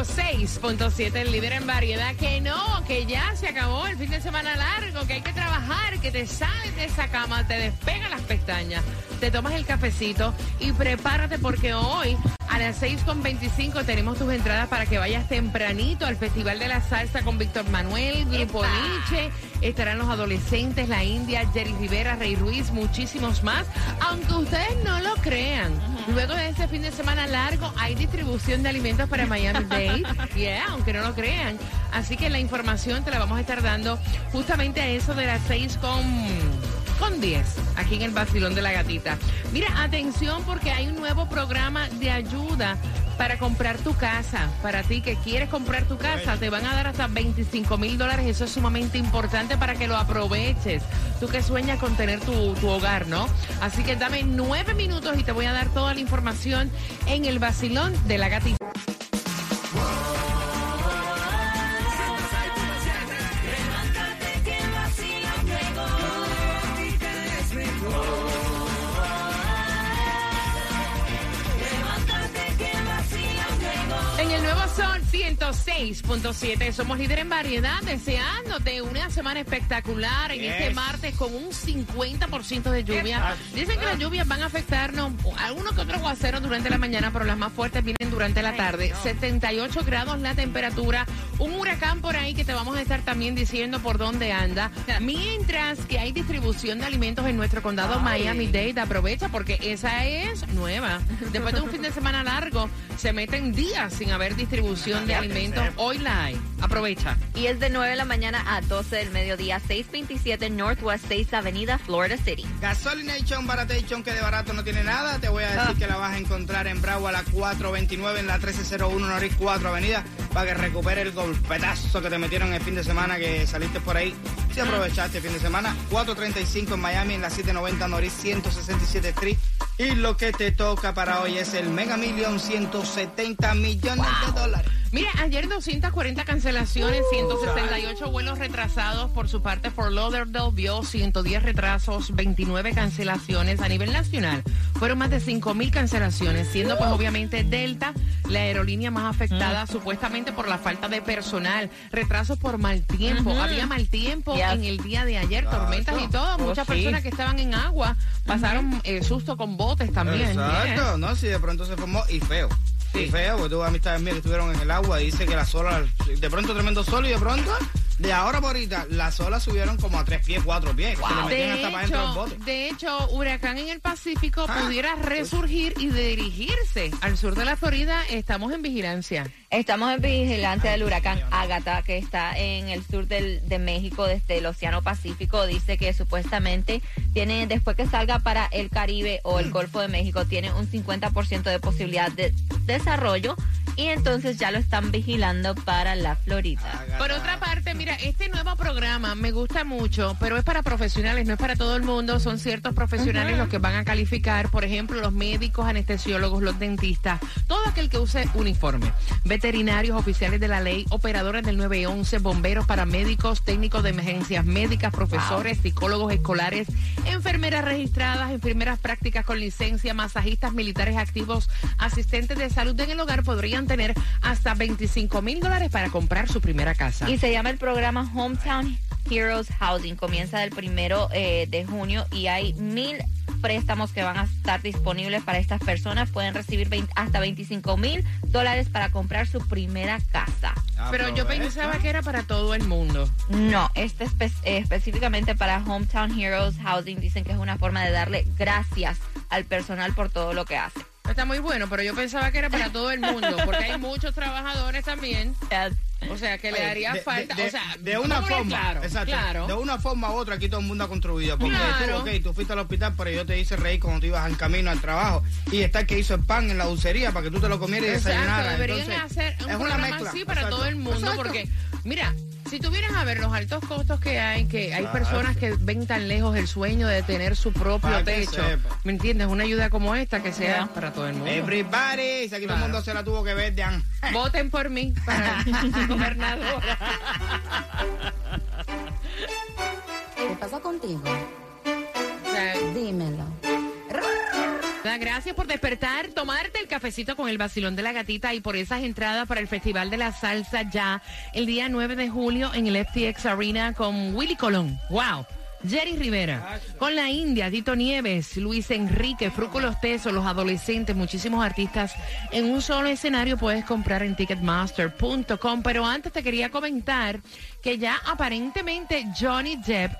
106.7, el líder en variedad, que no, que ya se acabó el fin de semana largo, que hay que trabajar, que te sales de esa cama, te despega las pestañas, te tomas el cafecito y prepárate porque hoy a las 6.25 tenemos tus entradas para que vayas tempranito al Festival de la Salsa con Víctor Manuel, Grupo Nietzsche, estarán los adolescentes, la India, Jerry Rivera, Rey Ruiz, muchísimos más, aunque ustedes no lo crean. Luego de este fin de semana largo hay distribución de alimentos para Miami Dade, yeah, aunque no lo crean. Así que la información te la vamos a estar dando justamente a eso de las 6 con con 10 aquí en el Basilón de la Gatita. Mira, atención porque hay un nuevo programa de ayuda para comprar tu casa. Para ti que quieres comprar tu casa, te van a dar hasta 25 mil dólares. Eso es sumamente importante para que lo aproveches. Tú que sueñas con tener tu, tu hogar, ¿no? Así que dame nueve minutos y te voy a dar toda la información en el Basilón de la Gatita. Nuevo Sol 106.7 somos líder en variedad, deseándote una semana espectacular en este martes con un 50% de lluvia. Dicen que las lluvias van a afectarnos algunos que otros aguaceros durante la mañana, pero las más fuertes vienen durante la tarde. 78 grados la temperatura, un huracán por ahí que te vamos a estar también diciendo por dónde anda. Mientras que hay distribución de alimentos en nuestro condado Miami-Dade, aprovecha porque esa es nueva. Después de un fin de semana largo, se meten días sin haber distribución de alimentos. Hoy la hay. Aprovecha. Y es de 9 de la mañana a 12 del mediodía, 627 Northwest 6 Avenida, Florida City. Gasolination Baratation, que de barato no tiene nada. Te voy a decir que la vas a encontrar en Bravo a la 429 en la 1301 Norris 4 Avenida para que recupere el golpetazo que te metieron el fin de semana que saliste por ahí. Si aprovechaste el fin de semana, 435 en Miami en la 790 Norris 167 Street. Y lo que te toca para hoy es el Mega Million 170 millones de dólares. Mira, ayer 240 cancelaciones, 168 vuelos retrasados. Por su parte, Fort Lauderdale vio 110 retrasos, 29 cancelaciones a nivel nacional. Fueron más de 5.000 cancelaciones, siendo pues obviamente Delta la aerolínea más afectada supuestamente por la falta de personal. Retrasos por mal tiempo. Había mal tiempo Yes. en el día de ayer, tormentas y todo. Muchas sí. personas que estaban en agua pasaron eh, susto con botes también. Exacto, ¿no? Si de pronto se formó y feo. Y feo, porque tuve amistades mías que estuvieron en el agua y dice que las olas, de pronto tremendo sol y de pronto, de ahora por ahorita, las olas subieron como a tres pies, cuatro pies. Se le metían De hasta para dentro del hecho, bote. de hecho, huracán en el Pacífico Ah. pudiera resurgir y dirigirse al sur de la Florida. Estamos en vigilancia. Estamos en vigilancia del huracán Ágata, que está en el sur del, de México, desde el Océano Pacífico. Dice que supuestamente tiene, después que salga para el Caribe o el Golfo de México, tiene un 50% de posibilidad de desarrollo. Y entonces ya lo están vigilando para la Florida. Por otra parte, mira, este nuevo programa me gusta mucho, pero es para profesionales, no es para todo el mundo. Son ciertos profesionales los que van a calificar, por ejemplo, los médicos, anestesiólogos, los dentistas, todo aquel que use uniforme. Veterinarios, oficiales de la ley, operadores del 911, bomberos, paramédicos, técnicos de emergencias médicas, profesores, psicólogos escolares, enfermeras registradas, enfermeras prácticas con licencia, masajistas militares activos, asistentes de salud en el hogar podrían tener hasta 25 mil dólares para comprar su primera casa. Y se llama el programa Hometown Heroes Housing. Comienza del primero eh, de junio y hay mil préstamos que van a estar disponibles para estas personas. Pueden recibir 20 hasta 25 mil dólares para comprar su primera casa. Pero yo pensaba que era para todo el mundo. No, este espe- eh, específicamente para Hometown Heroes Housing dicen que es una forma de darle gracias al personal por todo lo que hace. Está muy bueno, pero yo pensaba que era para todo el mundo, porque hay muchos trabajadores también. O sea, que le haría de, falta. de- o sea, de una forma, claro, exacto, claro. de una forma u otra aquí todo el mundo ha contribuido. Porque Claro. tú, ok, tú fuiste al hospital, pero yo te hice reír cuando tú ibas en camino al trabajo. Y está el que hizo el pan en la dulcería para que tú te lo comieras y desayunaras. deberían Entonces, hacer, un Es una mezcla, así para exacto. todo el mundo, Exacto. porque, mira, si tú vienes a ver los altos costos que hay, que hay personas que ven tan lejos el sueño de tener su propio techo. ¿me entiendes? Una ayuda como esta que sea para todo el mundo. Everybody, si aquí todo el mundo se la tuvo que ver de an- Voten por mí para gobernadora. ¿Qué pasa contigo? Dímelo. Gracias por despertar, tomarte el cafecito con el vacilón de la gatita y por esas entradas para el Festival de la Salsa ya el día 9 de julio en el FTX Arena con Willy Colón. ¡Wow! Jerry Rivera, con la India, Tito Nieves, Luis Enrique, Fruco Los Tesos, los adolescentes, muchísimos artistas en un solo escenario puedes comprar en ticketmaster.com. Pero antes te quería comentar que ya aparentemente Johnny Depp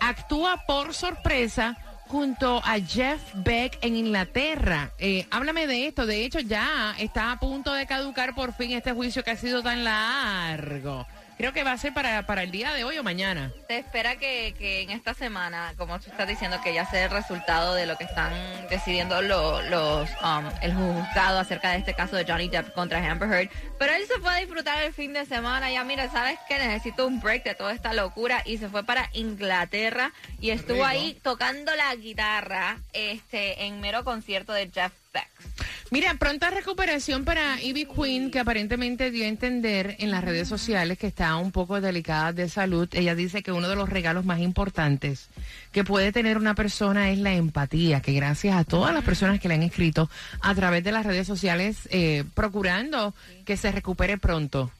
actúa por sorpresa junto a Jeff Beck en Inglaterra. Eh, háblame de esto. De hecho, ya está a punto de caducar por fin este juicio que ha sido tan largo. Creo que va a ser para, para el día de hoy o mañana. Se espera que, que en esta semana, como tú estás diciendo, que ya sea el resultado de lo que están decidiendo lo- los um, el juzgado acerca de este caso de Johnny Depp contra Amber Heard. Pero él se fue a disfrutar el fin de semana. Ya mira, sabes que necesito un break de toda esta locura y se fue para Inglaterra y estuvo rico. ahí tocando la guitarra, este, en mero concierto de Jeff Beck. Mira, pronta recuperación para Ivy Queen, que aparentemente dio a entender en las redes sociales que está un poco delicada de salud. Ella dice que uno de los regalos más importantes que puede tener una persona es la empatía, que gracias a todas las personas que le han escrito a través de las redes sociales, eh, procurando que se recupere pronto.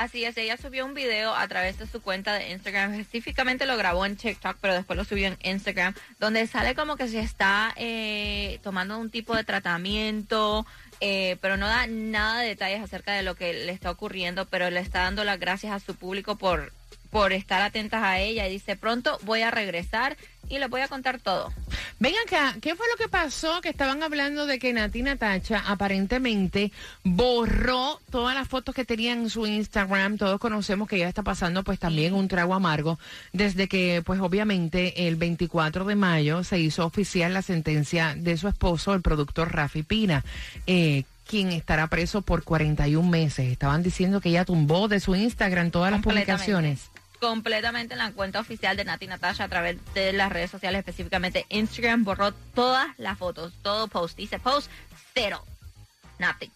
Así es, ella subió un video a través de su cuenta de Instagram, específicamente lo grabó en TikTok, pero después lo subió en Instagram, donde sale como que se está eh, tomando un tipo de tratamiento, eh, pero no da nada de detalles acerca de lo que le está ocurriendo, pero le está dando las gracias a su público por, por estar atentas a ella y dice, pronto voy a regresar y les voy a contar todo. Ven acá, ¿qué fue lo que pasó? Que estaban hablando de que Nati Natacha aparentemente borró todas las fotos que tenía en su Instagram. Todos conocemos que ella está pasando pues también un trago amargo desde que pues obviamente el 24 de mayo se hizo oficial la sentencia de su esposo, el productor Rafi Pina. Eh, quien estará preso por 41 meses. Estaban diciendo que ella tumbó de su Instagram todas las publicaciones. Completamente en la cuenta oficial de Nati Natasha a través de las redes sociales, específicamente Instagram, borró todas las fotos, todo post. Dice post cero. Nothing.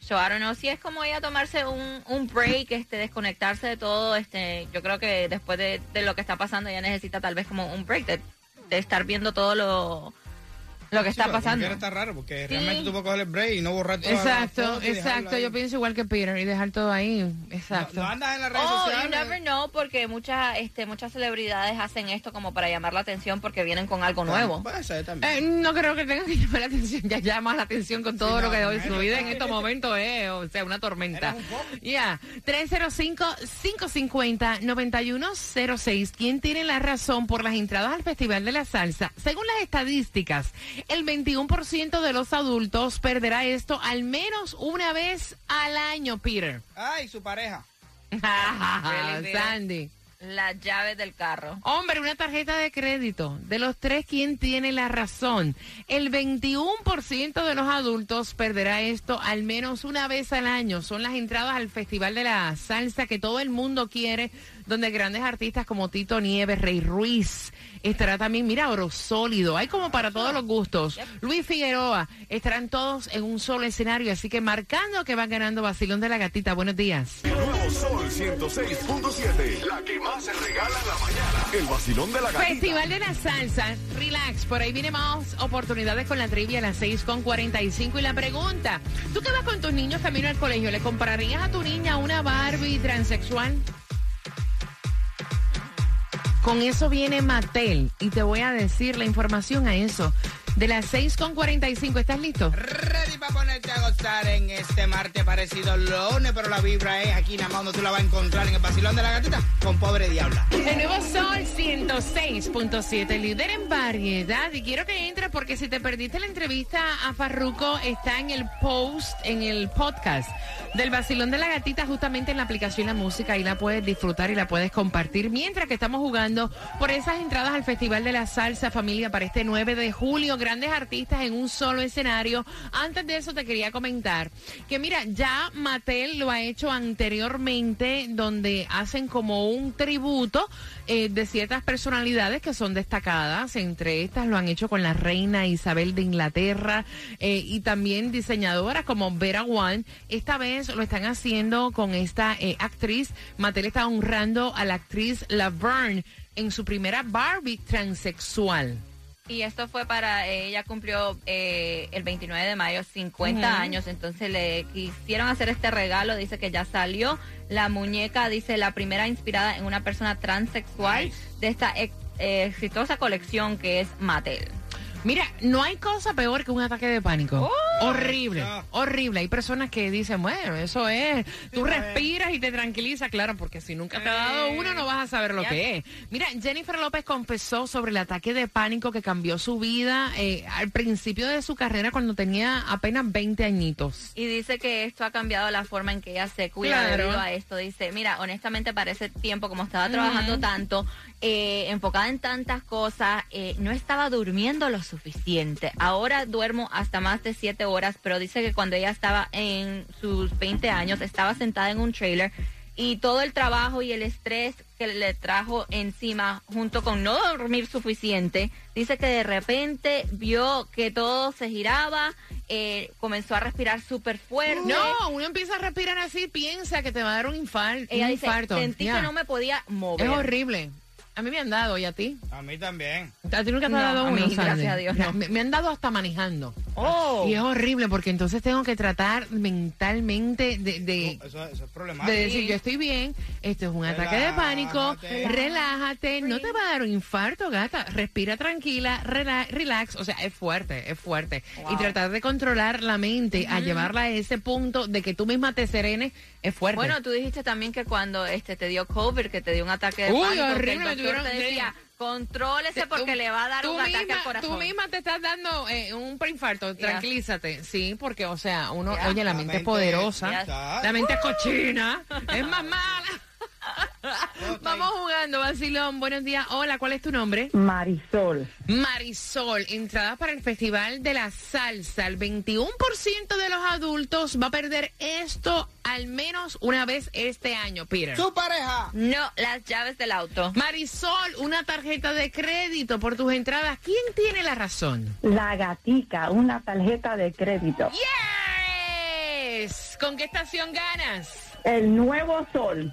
So, I don't know si es como ella tomarse un, un break, este, desconectarse de todo, este, yo creo que después de, de lo que está pasando ella necesita tal vez como un break de, de estar viendo todo lo, lo que está Sí, pero como pasando. está raro porque Sí. realmente tú puedes coger el break y no borrar las Exacto, exacto. Yo pienso igual que Peter y dejar todo ahí. No, Exacto. no andas en las redes Oh, you sociales. never know, porque muchas, este, muchas celebridades hacen esto como para llamar la atención porque vienen con algo nuevo. Eh, no creo que tenga que llamar la atención. Ya llama la atención con todo Sí, lo que no, hoy no, su no, vida no. en estos momentos es, o sea, una tormenta. Un. Ya, 305-550-9106. ¿Quién tiene la razón por las entradas al Festival de la Salsa? Según las estadísticas, el 21% de los adultos perderá esto al menos una vez al año, Peter. Ay, su pareja. Sandy. Las llaves del carro. Hombre, una tarjeta de crédito. De los tres, ¿quién tiene la razón? El 21% de los adultos perderá esto al menos una vez al año. Son las entradas al Festival de la Salsa que todo el mundo quiere, donde grandes artistas como Tito Nieves, Rey Ruiz, estará también, mira, Oro Sólido. Hay como para todos los gustos. Luis Figueroa, estarán todos en un solo escenario, así que marcando que va ganando Basilón de la Gatita. Buenos días. El nuevo Sol 106.7. La que más se regala en la mañana. El vacilón de la gatita. Festival de la Salsa, relax, por ahí viene más oportunidades con la trivia a las 6 con 45 y la pregunta, ¿tú que vas con tus niños camino al colegio, le comprarías a tu niña una Barbie transexual? Con eso viene Mattel y te voy a decir la información a eso. De las 6 con 45, ¿estás listo? Ready para ponerte a gozar en este martes parecido lunes, pero la vibra es aquí nada más donde tú la vas a encontrar en el vacilón de la gatita con pobre diabla. El nuevo Sol 106.7, líder en variedad. Y quiero que entre porque si te perdiste la entrevista a Farruko, está en el post, en el podcast del Basilón de la Gatita, justamente en la aplicación La Música, y la puedes disfrutar y la puedes compartir. Mientras que estamos jugando por esas entradas al Festival de la Salsa Familia para este 9 de julio, grandes artistas en un solo escenario. De eso te quería comentar que mira, ya Mattel lo ha hecho anteriormente, donde hacen como un tributo eh, de ciertas personalidades que son destacadas. Entre estas lo han hecho con la reina Isabel de Inglaterra eh, y también diseñadoras como Vera Wan. Esta vez lo están haciendo con esta eh, actriz. Mattel está honrando a la actriz Laverne en su primera Barbie transexual. Y esto fue para, ella cumplió eh, el 29 de mayo 50 años, entonces le quisieron hacer este regalo, dice que ya salió. La muñeca, dice, la primera inspirada en una persona transexual de esta ex- eh, exitosa colección que es Mattel. Mira, no hay cosa peor que un ataque de pánico. Oh. Horrible, horrible. Hay personas que dicen, bueno, eso es. Tú respiras y te tranquilizas, claro, porque si nunca te ha dado uno no vas a saber lo que es. Mira, Jennifer López confesó sobre el ataque de pánico que cambió su vida eh, al principio de su carrera cuando tenía apenas 20 añitos. Y dice que esto ha cambiado la forma en que ella se cuida Claro. debido a esto. Dice, mira, honestamente para ese tiempo, como estaba trabajando tanto, eh, enfocada en tantas cosas, eh, no estaba durmiendo lo suficiente. Ahora duermo hasta más de siete horas, pero dice que cuando ella estaba en sus 20 años, estaba sentada en un trailer y todo el trabajo y el estrés que le trajo encima junto con no dormir suficiente, dice que de repente vio que todo se giraba, eh, comenzó a respirar súper fuerte. No, uno empieza a respirar así, piensa que te va a dar un, infar- Ella un dice, infarto. sentí que no me podía mover. Es horrible. A mí me han dado, ¿y a ti? A mí también. ¿A ti nunca te No, ha dado uno, gracias a Dios, no. Me, me han dado hasta manejando. Oh. Y es horrible porque entonces tengo que tratar mentalmente de, de, Eso, eso es de problemático. decir, yo estoy bien, esto es un ataque de pánico, Relájate. relájate, no te va a dar un infarto, gata, respira tranquila, rela- relax, o sea, es fuerte, es fuerte. Y tratar de controlar la mente a llevarla a ese punto de que tú misma te serenes es fuerte. Bueno, tú dijiste también que cuando este te dio COVID, que te dio un ataque de Uy, pánico, que horrible, el doctor tuvieron- te decía, contrólese porque Tú- le va a dar un ataque al corazón. Tú misma te estás dando eh, un preinfarto, tranquilízate. Sí, porque, o sea, uno, oye, la La mente es poderosa, Ya. la mente es cochina, es más mala. Vamos jugando, Basilón. Buenos días. Hola, ¿cuál es tu nombre? Marisol. Marisol, entradas para el Festival de la Salsa. El 21% de los adultos va a perder esto al menos una vez este año, Peter. Su pareja. No, las llaves del auto. Marisol, una tarjeta de crédito por tus entradas. ¿Quién tiene la razón? La gatica, una tarjeta de crédito. Yes. ¿Con qué estación ganas? El nuevo sol.